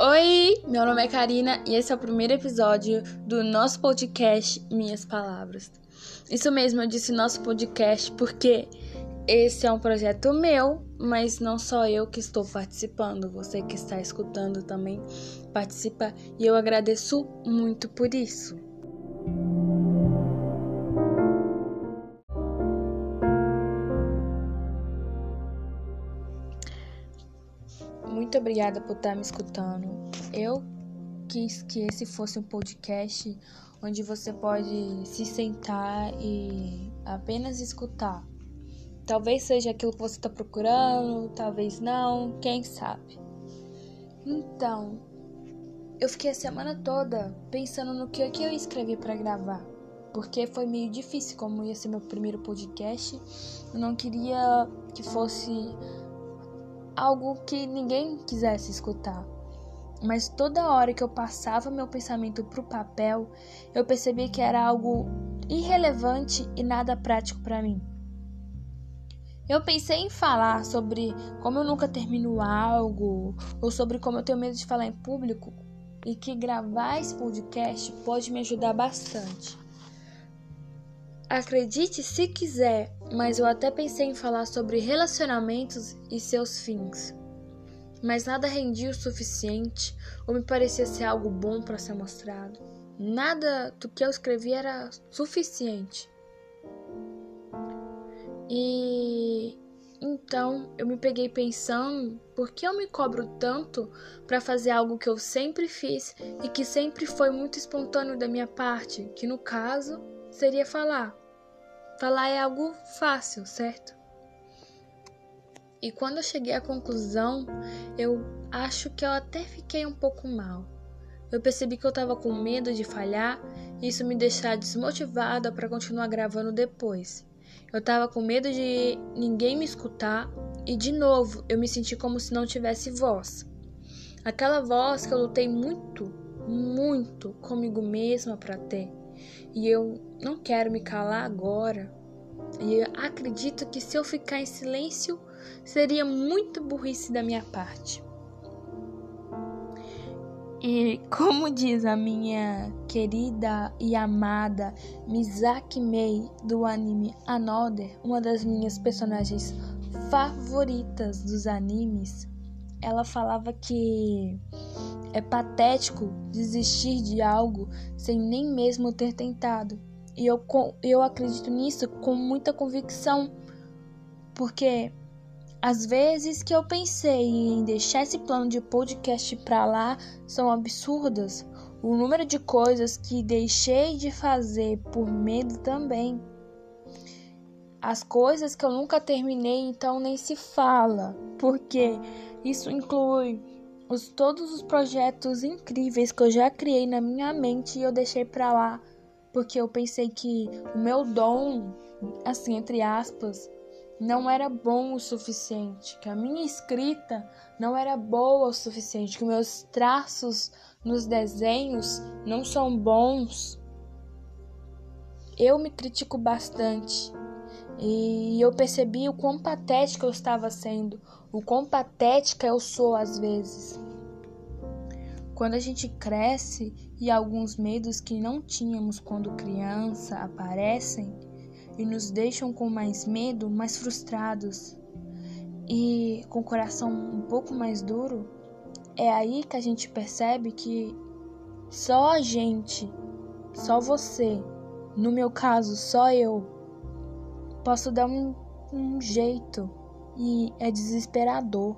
Oi, meu nome é Karina e esse é o primeiro episódio do nosso podcast Minhas Palavras. Isso mesmo, eu disse nosso podcast porque esse é um projeto meu, mas não só eu que estou participando, você que está escutando também participa e eu agradeço muito por isso. Obrigada por estar me escutando. Eu quis que esse fosse um podcast onde você pode se sentar e apenas escutar. Talvez seja aquilo que você está procurando, talvez não, quem sabe. Então, eu fiquei a semana toda pensando no que, que eu escrevi para gravar, porque foi meio difícil, como ia ser meu primeiro podcast. Eu não queria que fosse algo que ninguém quisesse escutar. Mas toda hora que eu passava meu pensamento para o papel, eu percebi que era algo irrelevante e nada prático para mim. Eu pensei em falar sobre como eu nunca termino algo, ou sobre como eu tenho medo de falar em público, e que gravar esse podcast pode me ajudar bastante. Acredite se quiser, mas eu até pensei em falar sobre relacionamentos e seus fins. Mas nada rendia o suficiente ou me parecia ser algo bom para ser mostrado. Nada do que eu escrevi era suficiente. E então eu me peguei pensando por que eu me cobro tanto para fazer algo que eu sempre fiz e que sempre foi muito espontâneo da minha parte, que no caso seria falar. Falar é algo fácil, certo? E quando eu cheguei à conclusão, eu acho que eu até fiquei um pouco mal. Eu percebi que eu estava com medo de falhar e isso me deixar desmotivada para continuar gravando depois. Eu estava com medo de ninguém me escutar e de novo eu me senti como se não tivesse voz. Aquela voz que eu lutei muito, muito comigo mesma para ter. E eu não quero me calar agora. E acredito que se eu ficar em silêncio, seria muito burrice da minha parte. E como diz a minha querida e amada Misaki Mei do anime Another, uma das minhas personagens favoritas dos animes, ela falava que é patético desistir de algo sem nem mesmo ter tentado. E eu, eu acredito nisso com muita convicção, porque as vezes que eu pensei em deixar esse plano de podcast para lá são absurdas. O número de coisas que deixei de fazer por medo também. As coisas que eu nunca terminei, então nem se fala, porque isso inclui os, todos os projetos incríveis que eu já criei na minha mente e eu deixei para lá, porque eu pensei que o meu dom, assim, entre aspas, não era bom o suficiente, que a minha escrita não era boa o suficiente, que meus traços nos desenhos não são bons. Eu me critico bastante e eu percebi o quão patética eu estava sendo, o quão patética eu sou às vezes. Quando a gente cresce e alguns medos que não tínhamos quando criança aparecem, e nos deixam com mais medo, mais frustrados e com o coração um pouco mais duro, é aí que a gente percebe que só a gente, só você, no meu caso, só eu, posso dar um, um jeito e é desesperador.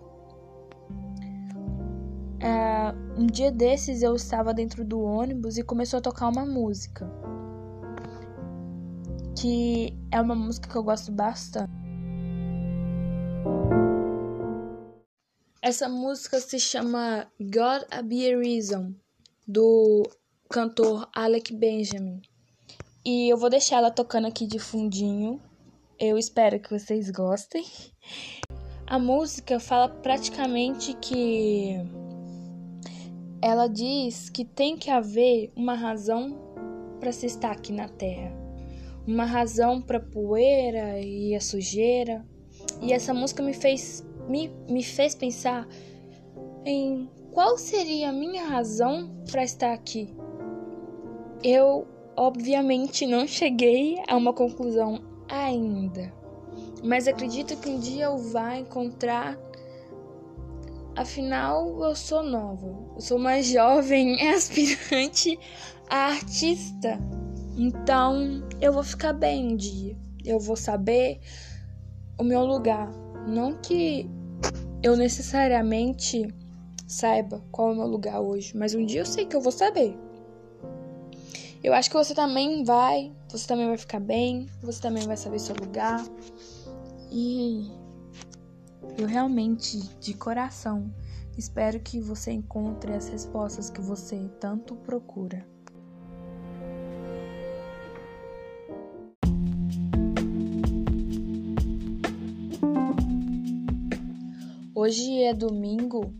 É, um dia desses eu estava dentro do ônibus e começou a tocar uma música que é uma música que eu gosto bastante. Essa música se chama God a Be a Reason, do cantor Alec Benjamin. E eu vou deixar ela tocando aqui de fundinho. Eu espero que vocês gostem. A música fala praticamente que ela diz que tem que haver uma razão para se estar aqui na Terra uma razão para poeira e a sujeira. E essa música me fez me, me fez pensar em qual seria a minha razão para estar aqui? Eu, obviamente, não cheguei a uma conclusão ainda, mas acredito que um dia eu vá encontrar. Afinal, eu sou nova, eu sou uma jovem aspirante a artista, então eu vou ficar bem um dia, eu vou saber o meu lugar. Não que eu necessariamente saiba qual é o meu lugar hoje, mas um dia eu sei que eu vou saber. Eu acho que você também vai, você também vai ficar bem, você também vai saber seu lugar. E eu realmente, de coração, espero que você encontre as respostas que você tanto procura. Hoje é domingo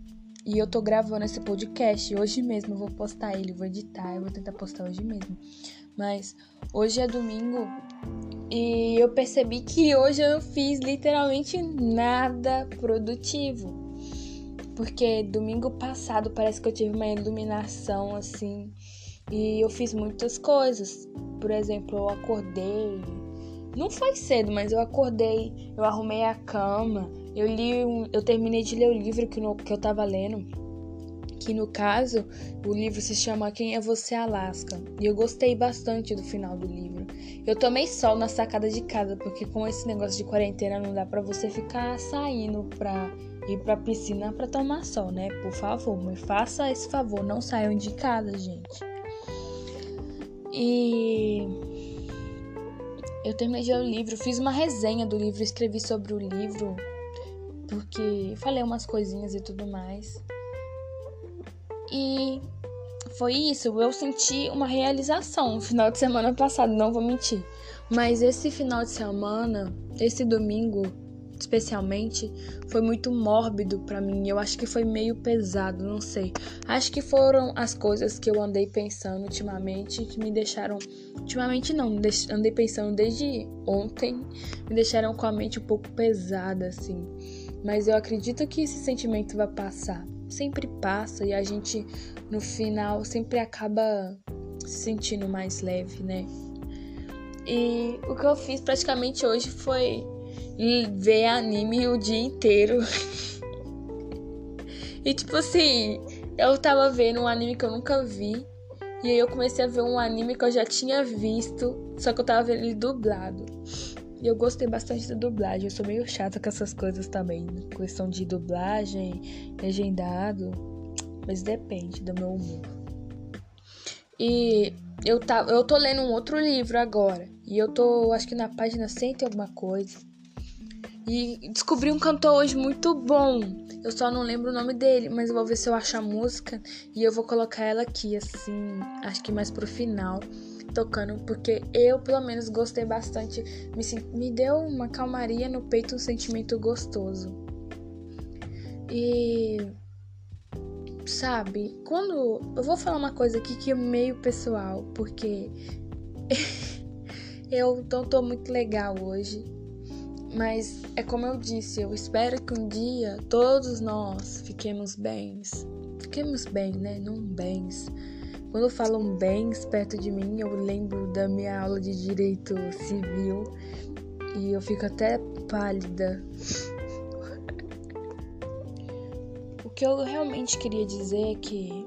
e eu tô gravando esse podcast hoje mesmo. Eu vou postar ele, vou editar, eu vou tentar postar hoje mesmo. Mas hoje é domingo e eu percebi que hoje eu não fiz literalmente nada produtivo. Porque domingo passado parece que eu tive uma iluminação assim e eu fiz muitas coisas. Por exemplo, eu acordei. Não foi cedo, mas eu acordei, eu arrumei a cama, eu li, um, eu terminei de ler o livro que, no, que eu tava lendo, que no caso o livro se chama Quem é Você Alaska. E eu gostei bastante do final do livro. Eu tomei sol na sacada de casa, porque com esse negócio de quarentena não dá para você ficar saindo pra ir pra piscina para tomar sol, né? Por favor, me faça esse favor, não saiam de casa, gente. E eu terminei de ler o livro, fiz uma resenha do livro, escrevi sobre o livro porque falei umas coisinhas e tudo mais. E foi isso, eu senti uma realização no final de semana passado, não vou mentir. Mas esse final de semana, esse domingo especialmente, foi muito mórbido para mim. Eu acho que foi meio pesado, não sei. Acho que foram as coisas que eu andei pensando ultimamente que me deixaram. Ultimamente não, andei pensando desde ontem, me deixaram com a mente um pouco pesada, assim. Mas eu acredito que esse sentimento vai passar. Sempre passa e a gente no final sempre acaba se sentindo mais leve, né? E o que eu fiz praticamente hoje foi ver anime o dia inteiro. e tipo assim, eu tava vendo um anime que eu nunca vi. E aí eu comecei a ver um anime que eu já tinha visto, só que eu tava vendo ele dublado. E eu gostei bastante da dublagem. Eu sou meio chata com essas coisas também. Né? Questão de dublagem, legendado. Mas depende do meu humor. E eu, tá, eu tô lendo um outro livro agora. E eu tô, acho que na página 100 tem alguma coisa. E descobri um cantor hoje muito bom. Eu só não lembro o nome dele, mas eu vou ver se eu acho a música. E eu vou colocar ela aqui, assim, acho que mais pro final tocando, porque eu, pelo menos, gostei bastante. Me, me deu uma calmaria no peito, um sentimento gostoso. E. Sabe, quando. Eu vou falar uma coisa aqui que é meio pessoal, porque. eu não tô muito legal hoje. Mas é como eu disse, eu espero que um dia todos nós fiquemos bens. Fiquemos bem, né? Não bens quando falam bens perto de mim, eu lembro da minha aula de direito civil e eu fico até pálida. o que eu realmente queria dizer é que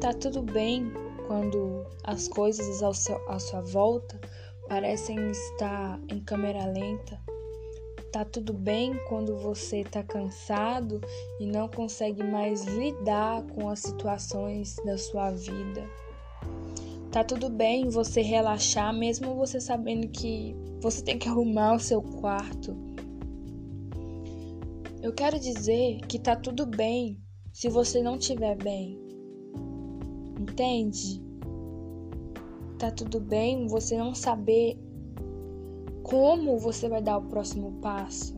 tá tudo bem quando as coisas ao seu, à sua volta parecem estar em câmera lenta Tá tudo bem quando você tá cansado e não consegue mais lidar com as situações da sua vida. Tá tudo bem você relaxar mesmo você sabendo que você tem que arrumar o seu quarto. Eu quero dizer que tá tudo bem se você não estiver bem. Entende? Tá tudo bem você não saber como você vai dar o próximo passo.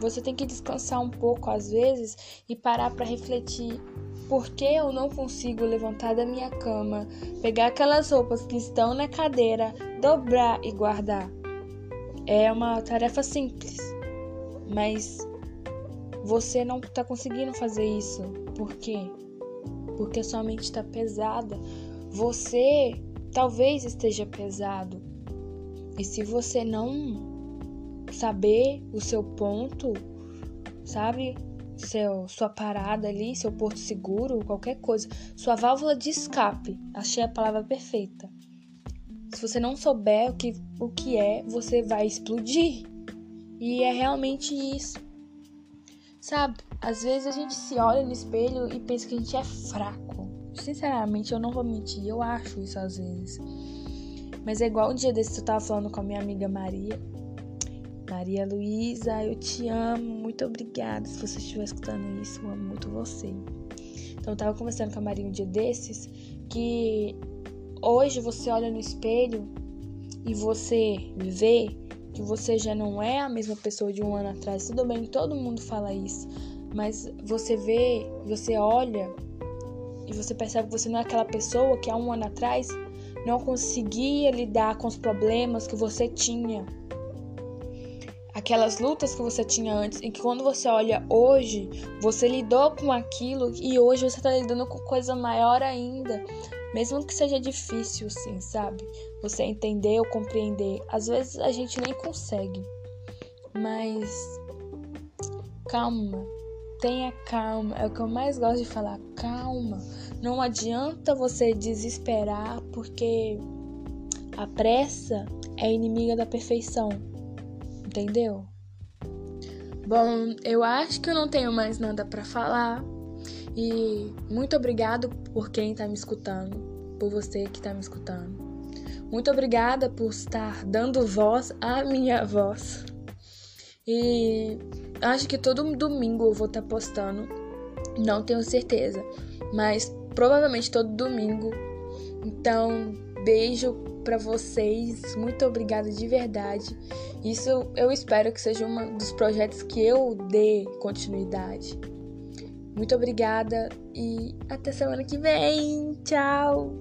Você tem que descansar um pouco às vezes e parar para refletir por que eu não consigo levantar da minha cama, pegar aquelas roupas que estão na cadeira, dobrar e guardar. É uma tarefa simples, mas você não tá conseguindo fazer isso. Por quê? Porque sua mente está pesada. Você talvez esteja pesado. E se você não saber o seu ponto, sabe? Seu, sua parada ali, seu porto seguro, qualquer coisa, sua válvula de escape. Achei a palavra perfeita. Se você não souber o que, o que é, você vai explodir. E é realmente isso. Sabe, às vezes a gente se olha no espelho e pensa que a gente é fraco. Sinceramente, eu não vou mentir, eu acho isso às vezes. Mas é igual um dia desse eu tava falando com a minha amiga Maria. Maria Luísa, eu te amo, muito obrigada. Se você estiver escutando isso, eu amo muito você. Então eu tava conversando com a Maria um dia desses que hoje você olha no espelho e você vê que você já não é a mesma pessoa de um ano atrás. Tudo bem, todo mundo fala isso, mas você vê, você olha e você percebe que você não é aquela pessoa que há um ano atrás não conseguia lidar com os problemas que você tinha. Aquelas lutas que você tinha antes, e que quando você olha hoje, você lidou com aquilo e hoje você está lidando com coisa maior ainda. Mesmo que seja difícil, sim, sabe? Você entender ou compreender. Às vezes a gente nem consegue. Mas calma. Tenha calma. É o que eu mais gosto de falar. Calma. Não adianta você desesperar porque a pressa é inimiga da perfeição. Entendeu? Bom, eu acho que eu não tenho mais nada para falar. E muito obrigado por quem está me escutando, por você que está me escutando. Muito obrigada por estar dando voz à minha voz. E acho que todo domingo eu vou estar tá postando, não tenho certeza, mas provavelmente todo domingo. Então, beijo para vocês, muito obrigada de verdade. Isso eu espero que seja um dos projetos que eu dê continuidade. Muito obrigada e até semana que vem. Tchau!